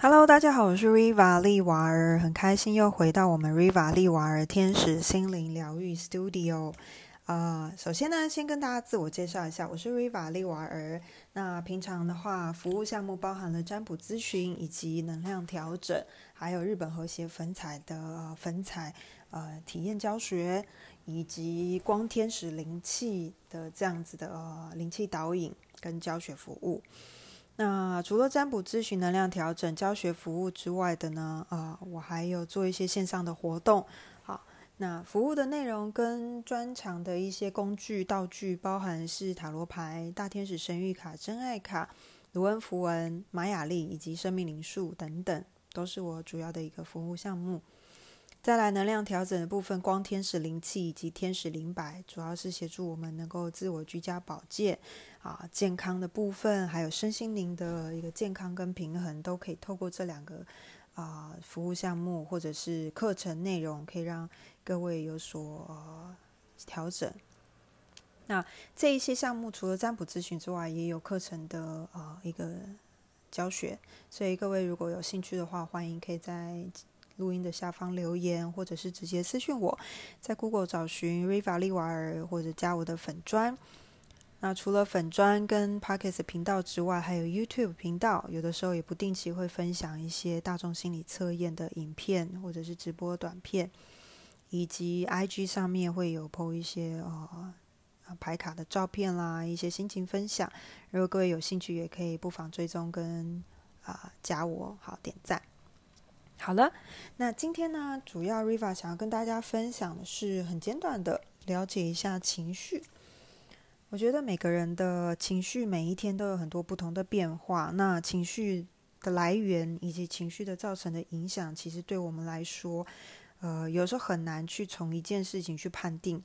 Hello，大家好，我是 Riva 利瓦尔，很开心又回到我们 Riva 利瓦尔天使心灵疗愈 Studio。啊，首先呢，先跟大家自我介绍一下，我是 Riva 利瓦尔。那平常的话，服务项目包含了占卜咨询以及能量调整，还有日本和谐粉彩的粉彩呃体验教学，以及光天使灵气的这样子的呃灵气导引跟教学服务。那除了占卜咨询、能量调整、教学服务之外的呢，啊，我还有做一些线上的活动。好，那服务的内容跟专长的一些工具道具，包含是塔罗牌、大天使神谕卡、真爱卡、卢恩符文、玛雅历以及生命灵数等等，都是我主要的一个服务项目。再来能量调整的部分，光天使灵气以及天使灵摆，主要是协助我们能够自我居家保健啊，健康的部分，还有身心灵的一个健康跟平衡，都可以透过这两个啊服务项目或者是课程内容，可以让各位有所调整。那这一些项目除了占卜咨询之外，也有课程的啊一个教学，所以各位如果有兴趣的话，欢迎可以在。录音的下方留言，或者是直接私讯我，在 Google 找寻 Riva 利瓦尔，或者加我的粉砖。那除了粉砖跟 Pockets 频道之外，还有 YouTube 频道，有的时候也不定期会分享一些大众心理测验的影片，或者是直播短片，以及 IG 上面会有 PO 一些呃牌卡的照片啦，一些心情分享。如果各位有兴趣，也可以不妨追踪跟啊加我，好点赞。好了，那今天呢，主要 Riva 想要跟大家分享的是很简短的了解一下情绪。我觉得每个人的情绪每一天都有很多不同的变化，那情绪的来源以及情绪的造成的影响，其实对我们来说，呃，有时候很难去从一件事情去判定。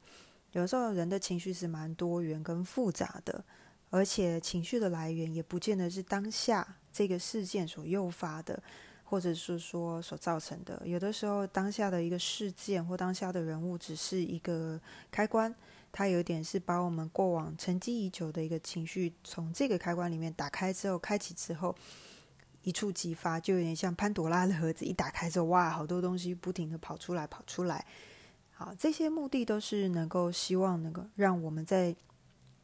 有时候人的情绪是蛮多元跟复杂的，而且情绪的来源也不见得是当下这个事件所诱发的。或者是说所造成的，有的时候当下的一个事件或当下的人物只是一个开关，它有点是把我们过往沉积已久的一个情绪从这个开关里面打开之后，开启之后一触即发，就有点像潘多拉的盒子一打开之后，哇，好多东西不停的跑出来跑出来。好，这些目的都是能够希望能够让我们在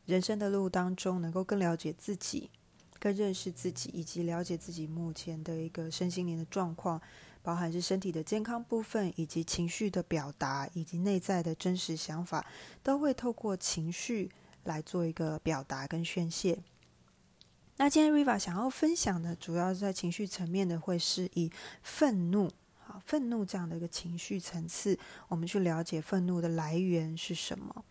人生的路当中能够更了解自己。更认识自己，以及了解自己目前的一个身心灵的状况，包含是身体的健康部分，以及情绪的表达，以及内在的真实想法，都会透过情绪来做一个表达跟宣泄。那今天 Riva 想要分享的，主要是在情绪层面的，会是以愤怒，好，愤怒这样的一个情绪层次，我们去了解愤怒的来源是什么。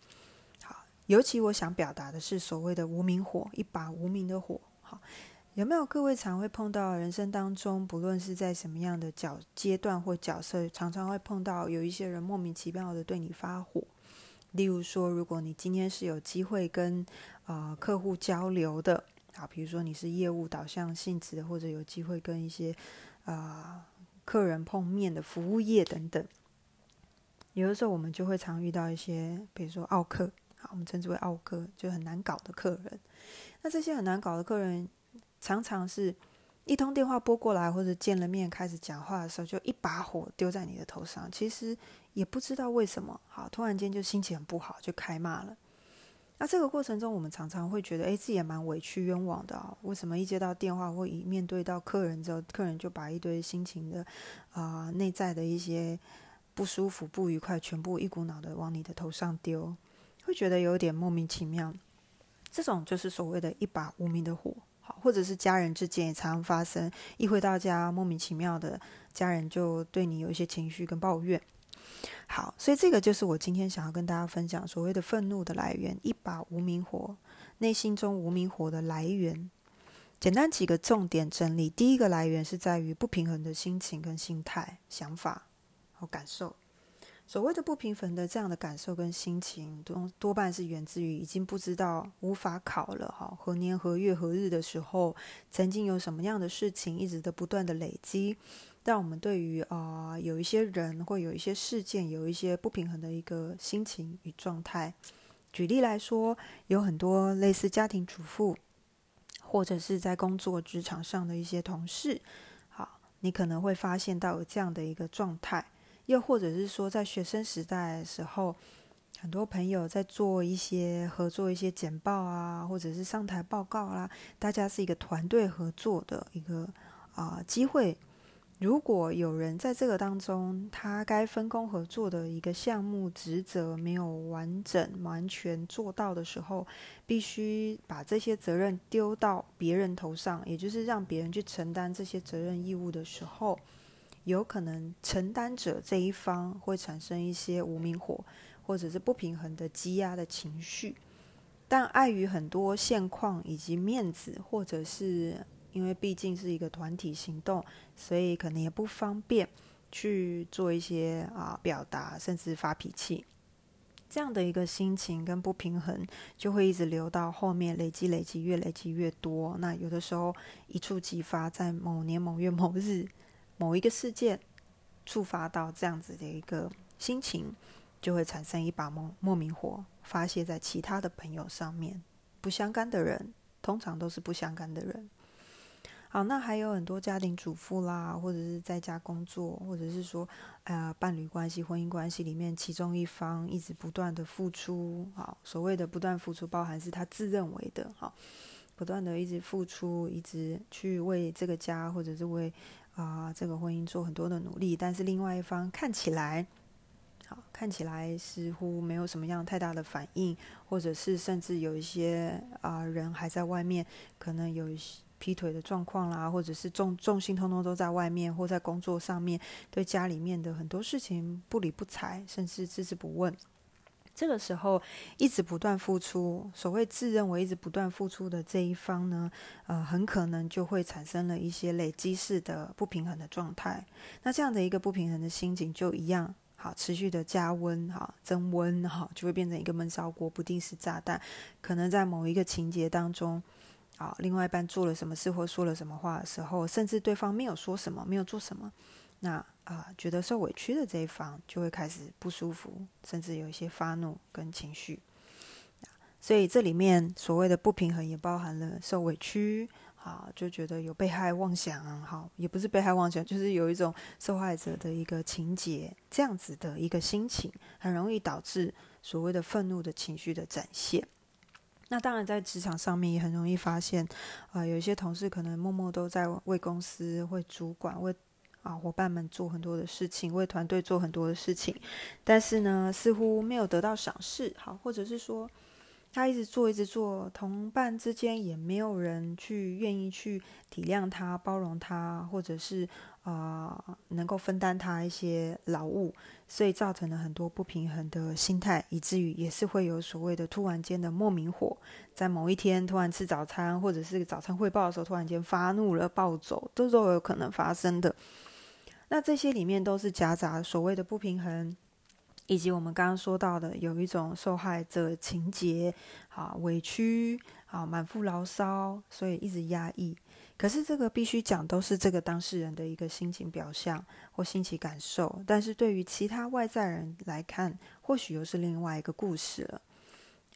好，尤其我想表达的是所谓的无名火，一把无名的火。好，有没有各位常会碰到人生当中，不论是在什么样的角阶段或角色，常常会碰到有一些人莫名其妙的对你发火。例如说，如果你今天是有机会跟啊客户交流的，啊，比如说你是业务导向性质的，或者有机会跟一些啊客人碰面的服务业等等，有的时候我们就会常遇到一些，比如说奥客，好，我们称之为奥客，就很难搞的客人。那这些很难搞的客人，常常是一通电话拨过来，或者见了面开始讲话的时候，就一把火丢在你的头上。其实也不知道为什么，好，突然间就心情很不好，就开骂了。那这个过程中，我们常常会觉得，哎，自己也蛮委屈冤枉的啊。为什么一接到电话或一面对到客人之后，客人就把一堆心情的啊内在的一些不舒服、不愉快，全部一股脑的往你的头上丢，会觉得有点莫名其妙。这种就是所谓的一把无名的火，好，或者是家人之间也常常发生，一回到家莫名其妙的家人就对你有一些情绪跟抱怨。好，所以这个就是我今天想要跟大家分享所谓的愤怒的来源，一把无名火，内心中无名火的来源。简单几个重点整理，第一个来源是在于不平衡的心情跟心态、想法和感受。所谓的不平凡的这样的感受跟心情，多多半是源自于已经不知道无法考了哈，何年何月何日的时候，曾经有什么样的事情一直的不断的累积，让我们对于啊有一些人或有一些事件有一些不平衡的一个心情与状态。举例来说，有很多类似家庭主妇，或者是在工作职场上的一些同事。好你可能会发现到有这样的一个状态，又或者是说，在学生时代的时候，很多朋友在做一些合作、一些简报啊，或者是上台报告啦，大家是一个团队合作的一个啊机会。如果有人在这个当中，他该分工合作的一个项目职责没有完整完全做到的时候，必须把这些责任丢到别人头上，也就是让别人去承担这些责任义务的时候，有可能承担者这一方会产生一些无名火，或者是不平衡的积压的情绪，但碍于很多现况以及面子，或者是。因为毕竟是一个团体行动，所以可能也不方便去做一些啊表达，甚至发脾气。这样的一个心情跟不平衡，就会一直留到后面，累积累积，越累积越多。那有的时候一触即发，在某年某月某日某一个事件触发到这样子的一个心情，就会产生一把莫莫名火，发泄在其他的朋友上面。不相干的人，通常都是不相干的人。好，那还有很多家庭主妇啦，或者是在家工作，或者是说，呃，伴侣关系、婚姻关系里面，其中一方一直不断的付出，好，所谓的不断付出，包含是他自认为的，好，不断的一直付出，一直去为这个家或者是为啊这个婚姻做很多的努力，但是另外一方看起来，好，看起来似乎没有什么样太大的反应，或者是甚至有一些啊人还在外面，可能有一些。劈腿的状况啦，或者是重重心通通都在外面，或在工作上面，对家里面的很多事情不理不睬，甚至置之不问。这个时候，一直不断付出，所谓自认为一直不断付出的这一方呢，呃，很可能就会产生了一些累积式的不平衡的状态。那这样的一个不平衡的心情，就一样好持续的加温哈，增温哈，就会变成一个闷烧锅，不定时炸弹，可能在某一个情节当中。啊，另外一半做了什么事或说了什么话的时候，甚至对方没有说什么，没有做什么，那啊，觉得受委屈的这一方就会开始不舒服，甚至有一些发怒跟情绪。所以这里面所谓的不平衡，也包含了受委屈，啊，就觉得有被害妄想，好，也不是被害妄想，就是有一种受害者的一个情节，这样子的一个心情，很容易导致所谓的愤怒的情绪的展现。那当然，在职场上面也很容易发现，啊，有一些同事可能默默都在为公司、为主管、为啊伙伴们做很多的事情，为团队做很多的事情，但是呢，似乎没有得到赏识，好，或者是说。他一直做，一直做，同伴之间也没有人去愿意去体谅他、包容他，或者是啊能够分担他一些劳务，所以造成了很多不平衡的心态，以至于也是会有所谓的突然间的莫名火，在某一天突然吃早餐，或者是早餐汇报的时候突然间发怒了暴走，都都有可能发生的。那这些里面都是夹杂所谓的不平衡。以及我们刚刚说到的，有一种受害者情节，啊，委屈，啊，满腹牢骚，所以一直压抑。可是这个必须讲，都是这个当事人的一个心情表象或心情感受。但是对于其他外在人来看，或许又是另外一个故事了。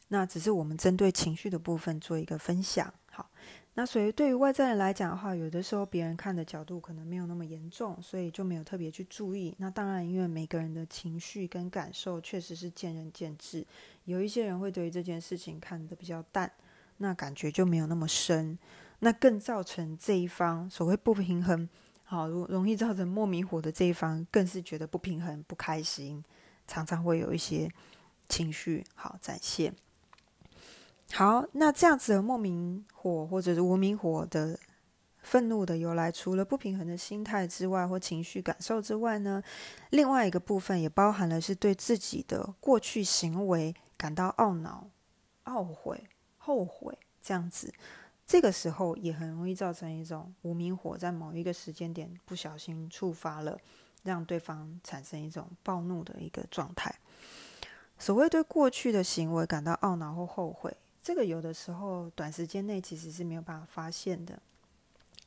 那只是我们针对情绪的部分做一个分享。好。那所以对于外在人来讲的话，有的时候别人看的角度可能没有那么严重，所以就没有特别去注意。那当然，因为每个人的情绪跟感受确实是见仁见智，有一些人会对于这件事情看得比较淡，那感觉就没有那么深，那更造成这一方所谓不平衡，好容容易造成莫名火的这一方，更是觉得不平衡、不开心，常常会有一些情绪好展现。好，那这样子的莫名火或者是无名火的愤怒的由来，除了不平衡的心态之外，或情绪感受之外呢，另外一个部分也包含了是对自己的过去行为感到懊恼、懊悔、后悔这样子。这个时候也很容易造成一种无名火，在某一个时间点不小心触发了，让对方产生一种暴怒的一个状态。所谓对过去的行为感到懊恼或后悔。这个有的时候短时间内其实是没有办法发现的，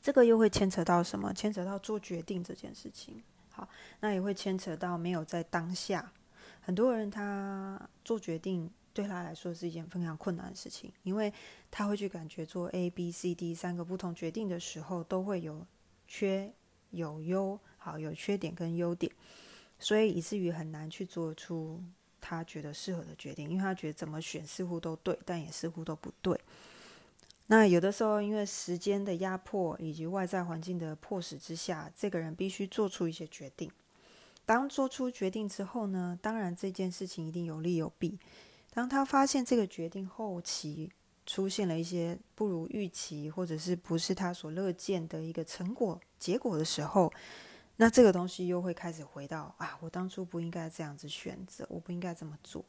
这个又会牵扯到什么？牵扯到做决定这件事情。好，那也会牵扯到没有在当下。很多人他做决定对他来说是一件非常困难的事情，因为他会去感觉做 A、B、C、D 三个不同决定的时候都会有缺有优，好有缺点跟优点，所以以至于很难去做出他觉得适合的决定，因为他觉得怎么选似乎都对，但也似乎都不对。那有的时候，因为时间的压迫以及外在环境的迫使之下，这个人必须做出一些决定。当做出决定之后呢，当然这件事情一定有利有弊。当他发现这个决定后期出现了一些不如预期，或者是不是他所乐见的一个成果结果的时候，那这个东西又会开始回到啊，我当初不应该这样子选择，我不应该这么做。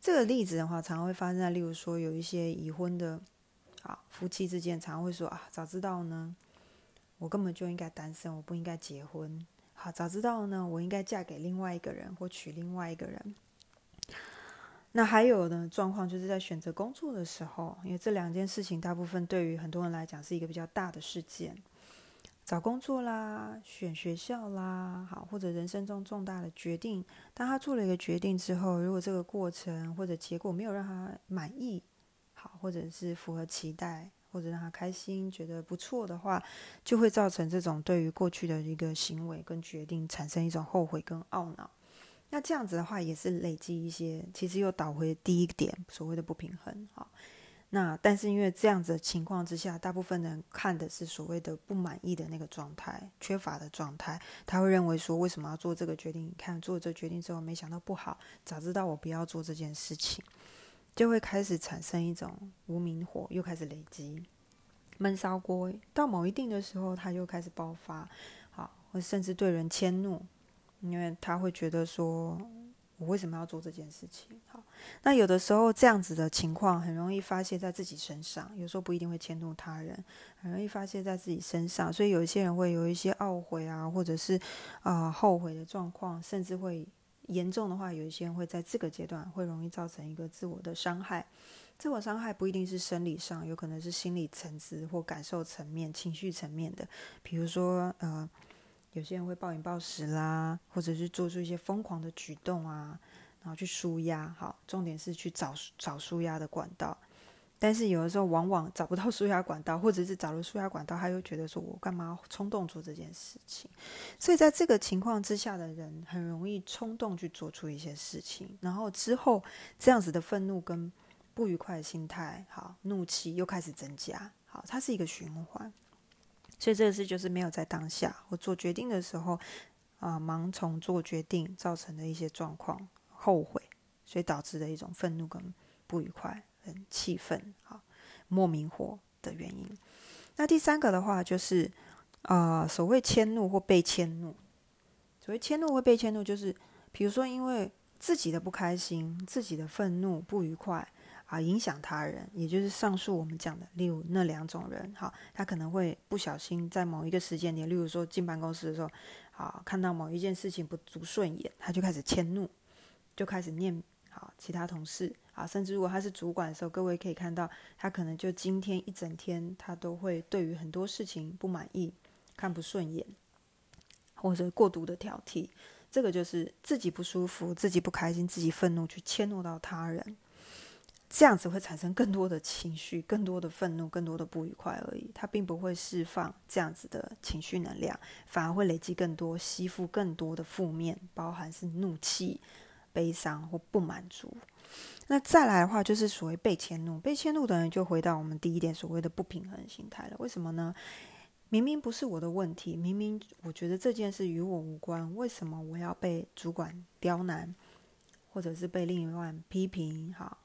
这个例子的话，常常会发生在，例如说有一些已婚的。啊，夫妻之间常会说啊，早知道呢，我根本就应该单身，我不应该结婚。好，早知道呢，我应该嫁给另外一个人或娶另外一个人。那还有呢，状况就是在选择工作的时候，因为这两件事情大部分对于很多人来讲是一个比较大的事件，找工作啦，选学校啦，好，或者人生中重大的决定，当他做了一个决定之后，如果这个过程或者结果没有让他满意。好或者是符合期待，或者让他开心，觉得不错的话，就会造成这种对于过去的一个行为跟决定产生一种后悔跟懊恼。那这样子的话，也是累积一些，其实又导回第一点所谓的不平衡。好，那但是因为这样子的情况之下，大部分人看的是所谓的不满意的那个状态，缺乏的状态，他会认为说，为什么要做这个决定？看做这决定之后，没想到不好，早知道我不要做这件事情。就会开始产生一种无名火，又开始累积，闷烧锅到某一定的时候，他就开始爆发，好，或甚至对人迁怒，因为他会觉得说，我为什么要做这件事情？好，那有的时候这样子的情况很容易发泄在自己身上，有时候不一定会迁怒他人，很容易发泄在自己身上，所以有一些人会有一些懊悔啊，或者是啊后悔的状况，甚至会。严重的话，有一些人会在这个阶段会容易造成一个自我的伤害。自我伤害不一定是生理上，有可能是心理层次或感受层面、情绪层面的。比如说，呃，有些人会暴饮暴食啦，或者是做出一些疯狂的举动啊，然后去舒压。好，重点是去找找舒压的管道。但是有的时候往往找不到舒压管道，或者是找了舒压管道，他又觉得说我干嘛冲动做这件事情？所以在这个情况之下的人，很容易冲动去做出一些事情，然后之后这样子的愤怒跟不愉快的心态，好怒气又开始增加，好，它是一个循环。所以这个事就是没有在当下我做决定的时候啊，盲从做决定造成的一些状况，后悔，所以导致的一种愤怒跟不愉快。很气愤啊，莫名火的原因。那第三个的话，就是呃，所谓迁怒或被迁怒。所谓迁怒或被迁怒，就是比如说，因为自己的不开心、自己的愤怒、不愉快啊，影响他人，也就是上述我们讲的，例如那两种人，哈，他可能会不小心在某一个时间点，例如说进办公室的时候，啊，看到某一件事情不足顺眼，他就开始迁怒，就开始念。好，其他同事啊，甚至如果他是主管的时候，各位可以看到，他可能就今天一整天，他都会对于很多事情不满意、看不顺眼，或者过度的挑剔。这个就是自己不舒服、自己不开心、自己愤怒，去迁怒到他人，这样子会产生更多的情绪、更多的愤怒、更多的不愉快而已。它并不会释放这样子的情绪能量，反而会累积更多、吸附更多的负面，包含是怒气。悲伤或不满足，那再来的话就是所谓被迁怒。被迁怒的人就回到我们第一点所谓的不平衡心态了。为什么呢？明明不是我的问题，明明我觉得这件事与我无关，为什么我要被主管刁难，或者是被另一半批评，好，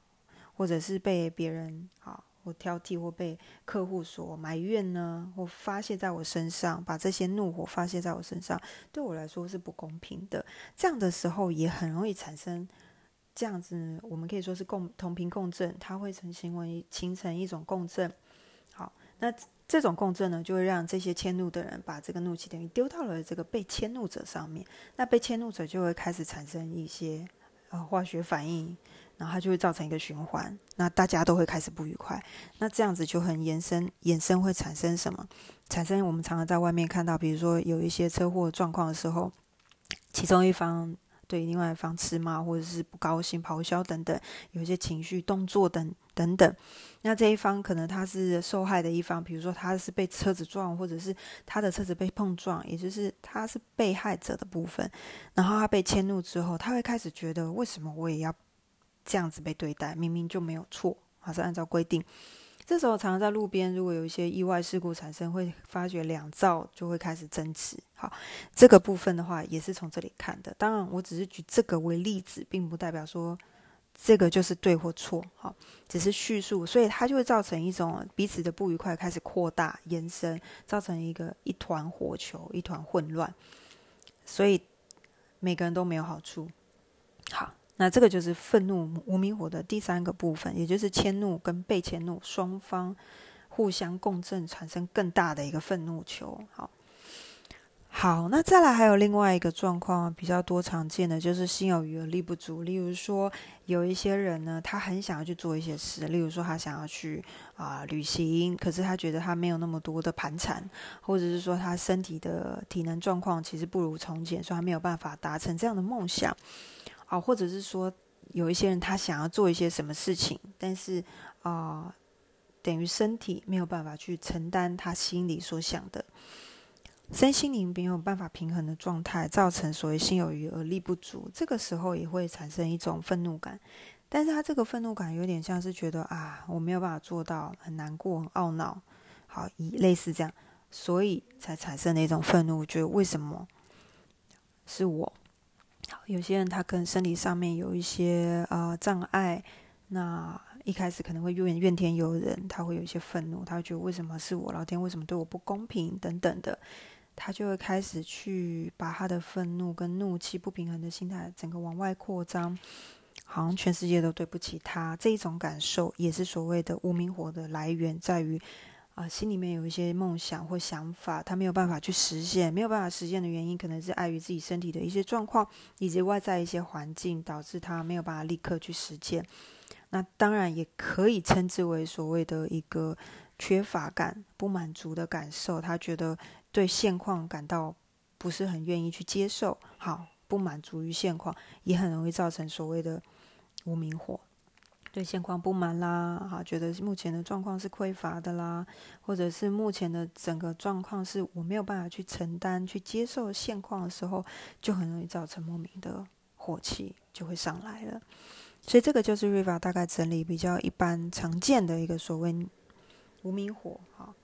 或者是被别人啊？或挑剔，或被客户所埋怨呢，或发泄在我身上，把这些怒火发泄在我身上，对我来说是不公平的。这样的时候也很容易产生这样子，我们可以说是共同频共振，它会成行为形成一种共振。好，那这种共振呢，就会让这些迁怒的人把这个怒气等于丢到了这个被迁怒者上面，那被迁怒者就会开始产生一些啊化学反应。然后它就会造成一个循环，那大家都会开始不愉快，那这样子就很延伸，延伸会产生什么？产生我们常常在外面看到，比如说有一些车祸状况的时候，其中一方对另外一方吃骂，或者是不高兴、咆哮等等，有一些情绪、动作等等等。那这一方可能他是受害的一方，比如说他是被车子撞，或者是他的车子被碰撞，也就是他是被害者的部分。然后他被迁怒之后，他会开始觉得，为什么我也要这样子被对待？明明就没有错，还是按照规定。这时候常常在路边，如果有一些意外事故产生，会发觉两造就会开始争执。好，这个部分的话也是从这里看的。当然，我只是举这个为例子，并不代表说。这个就是对或错，好，只是叙述，所以它就会造成一种彼此的不愉快开始扩大延伸，造成一个一团火球，一团混乱，所以每个人都没有好处。好，那这个就是愤怒无名火的第三个部分，也就是迁怒跟被迁怒双方互相共振，产生更大的一个愤怒球。好。好，那再来还有另外一个状况比较多常见的，就是心有余而力不足。例如说，有一些人呢，他很想要去做一些事，例如说他想要去啊旅行，可是他觉得他没有那么多的盘缠，或者是说他身体的体能状况其实不如从前，所以他没有办法达成这样的梦想。啊，或者是说有一些人他想要做一些什么事情，但是啊，等于身体没有办法去承担他心里所想的。身心灵没有办法平衡的状态，造成所谓心有余而力不足，这个时候也会产生一种愤怒感。但是他这个愤怒感有点像是觉得啊，我没有办法做到，很难过，很懊恼，好，以类似这样，所以才产生的一种愤怒，觉得为什么是我？有些人他可能生理上面有一些啊障碍，那一开始可能会怨怨天尤人，他会有一些愤怒，他会觉得为什么是我？老天为什么对我不公平？等等的。他就会开始去把他的愤怒跟怒气不平衡的心态整个往外扩张，好像全世界都对不起他。这一种感受也是所谓的无名火的来源，在于啊心里面有一些梦想或想法，他没有办法去实现，没有办法实现的原因，可能是碍于自己身体的一些状况，以及外在一些环境导致他没有办法立刻去实践。那当然也可以称之为所谓的一个缺乏感、不满足的感受，他觉得。对现况感到不是很愿意去接受，好不满足于现况，也很容易造成所谓的无名火。对现况不满啦，哈，觉得目前的状况是匮乏的啦，或者是目前的整个状况是我没有办法去承担、去接受现况的时候，就很容易造成莫名的火气就会上来了。所以这个就是 Riva 大概整理比较一般常见的一个所谓无名火，哈，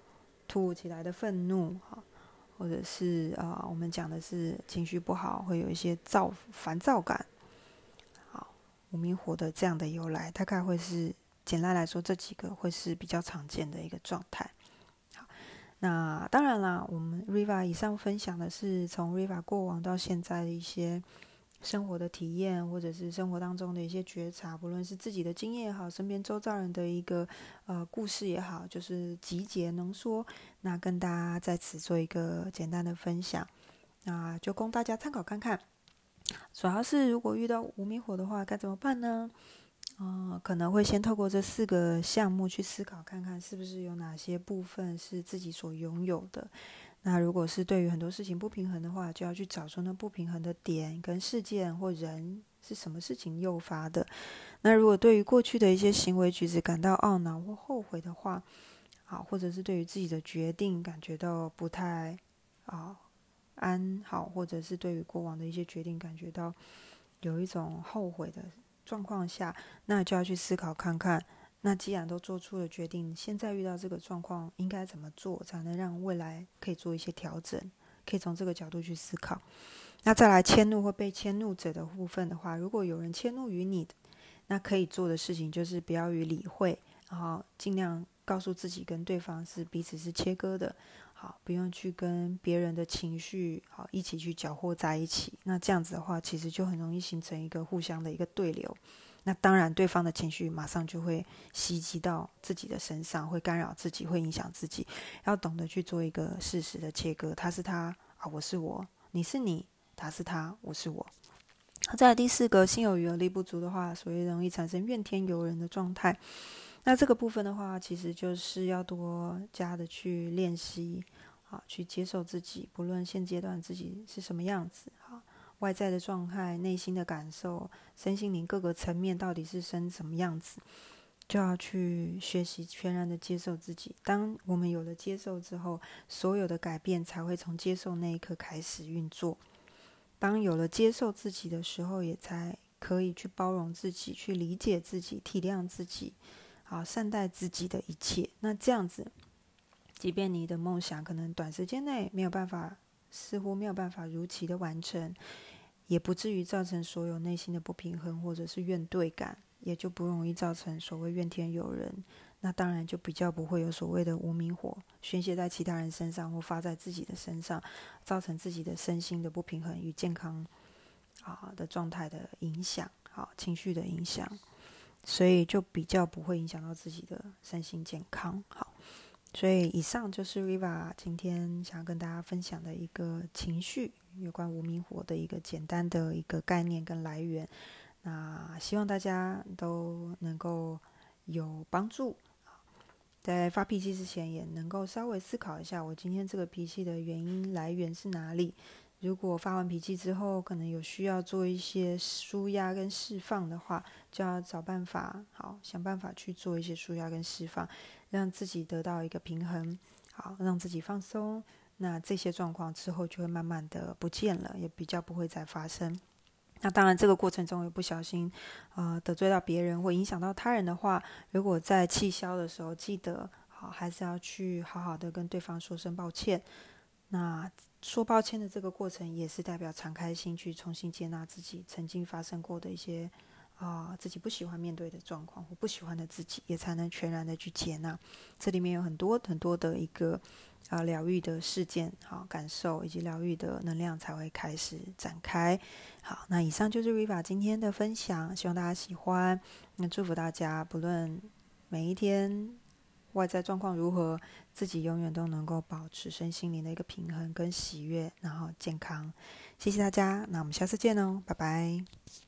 突如其来的愤怒，哈。或者是啊，我们讲的是情绪不好，会有一些躁烦躁感。无名火的这样的由来，大概会是简单来说，这几个会是比较常见的一个状态。好，那当然啦，我们 Riva 以上分享的是从 Riva 过往到现在的一些。生活的体验，或者是生活当中的一些觉察，不论是自己的经验也好，身边周遭人的一个呃故事也好，就是集结浓缩，那跟大家在此做一个简单的分享，那就供大家参考看看。主要是如果遇到无名火的话，该怎么办呢？啊，可能会先透过这四个项目去思考，看看是不是有哪些部分是自己所拥有的。那如果是对于很多事情不平衡的话，就要去找出那不平衡的点跟事件或人是什么事情诱发的。那如果对于过去的一些行为举止感到懊恼或后悔的话，啊，或者是对于自己的决定感觉到不太啊安好，或者是对于过往的一些决定感觉到有一种后悔的状况下，那就要去思考看看。那既然都做出了决定，现在遇到这个状况，应该怎么做才能让未来可以做一些调整？可以从这个角度去思考。那再来迁怒或被迁怒者的部分的话，如果有人迁怒于你，那可以做的事情就是不要予理会，然后尽量告诉自己跟对方是彼此是切割的，好，不用去跟别人的情绪好一起去搅和在一起。那这样子的话，其实就很容易形成一个互相的一个对流。那当然，对方的情绪马上就会袭击到自己的身上，会干扰自己，会影响自己。要懂得去做一个事实的切割，他是他啊，我是我，你是你，他是他，我是我。再来第四个，心有余而力不足的话，所以容易产生怨天尤人的状态。那这个部分的话，其实就是要多加的去练习，啊，去接受自己，不论现阶段自己是什么样子，啊。外在的状态、内心的感受、身心灵各个层面到底是生什么样子，就要去学习全然的接受自己。当我们有了接受之后，所有的改变才会从接受那一刻开始运作。当有了接受自己的时候，也才可以去包容自己、去理解自己、体谅自己，好善待自己的一切。那这样子。即便你的梦想可能短时间内没有办法，似乎没有办法如期的完成，也不至于造成所有内心的不平衡或者是怨怼感，也就不容易造成所谓怨天尤人。那当然就比较不会有所谓的无名火宣泄在其他人身上或发在自己的身上，造成自己的身心的不平衡与健康啊的状态的影响，好情绪的影响，所以就比较不会影响到自己的身心健康。好。所以，以上就是 Riva 今天想要跟大家分享的一个情绪有关无名火的一个简单的一个概念跟来源。那希望大家都能够有帮助在发脾气之前，也能够稍微思考一下，我今天这个脾气的原因来源是哪里。如果发完脾气之后，可能有需要做一些舒压跟释放的话，就要找办法，好想办法去做一些舒压跟释放，让自己得到一个平衡，好让自己放松。那这些状况之后就会慢慢的不见了，也比较不会再发生。那当然，这个过程中有不小心，呃得罪到别人或影响到他人的话，如果在气消的时候，记得好还是要去好好的跟对方说声抱歉。那说抱歉的这个过程，也是代表敞开心去重新接纳自己曾经发生过的一些啊自己不喜欢面对的状况或不喜欢的自己，也才能全然的去接纳。这里面有很多很多的一个啊疗愈的事件、好感受以及疗愈的能量才会开始展开。好，那以上就是 Riva 今天的分享，希望大家喜欢。那祝福大家，不论每一天。外在状况如何，自己永远都能够保持身心灵的一个平衡跟喜悦，然后健康。谢谢大家，那我们下次见哦，拜拜。